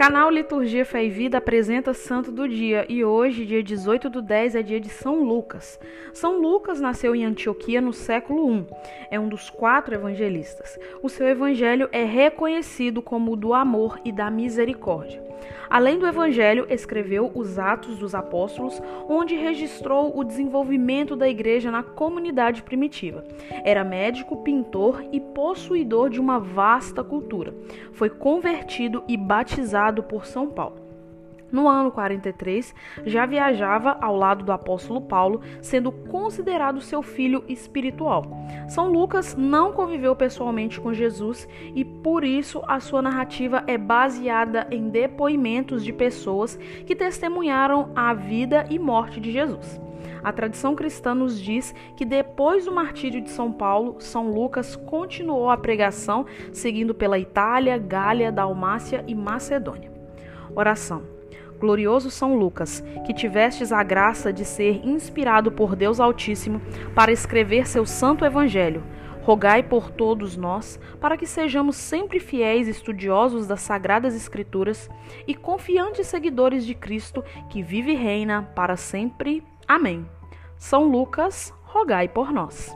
Canal Liturgia Fé e Vida apresenta Santo do Dia e hoje, dia 18 do 10, é dia de São Lucas. São Lucas nasceu em Antioquia no século I. É um dos quatro evangelistas. O seu evangelho é reconhecido como o do amor e da misericórdia. Além do Evangelho, escreveu os Atos dos Apóstolos, onde registrou o desenvolvimento da igreja na comunidade primitiva. Era médico, pintor e possuidor de uma vasta cultura. Foi convertido e batizado por São Paulo. No ano 43, já viajava ao lado do apóstolo Paulo, sendo considerado seu filho espiritual. São Lucas não conviveu pessoalmente com Jesus e por isso a sua narrativa é baseada em depoimentos de pessoas que testemunharam a vida e morte de Jesus. A tradição cristã nos diz que depois do martírio de São Paulo, São Lucas continuou a pregação, seguindo pela Itália, Gália, Dalmácia e Macedônia. Oração. Glorioso São Lucas, que tivestes a graça de ser inspirado por Deus Altíssimo para escrever seu santo evangelho, rogai por todos nós, para que sejamos sempre fiéis estudiosos das sagradas escrituras e confiantes seguidores de Cristo, que vive e reina para sempre. Amém. São Lucas, rogai por nós.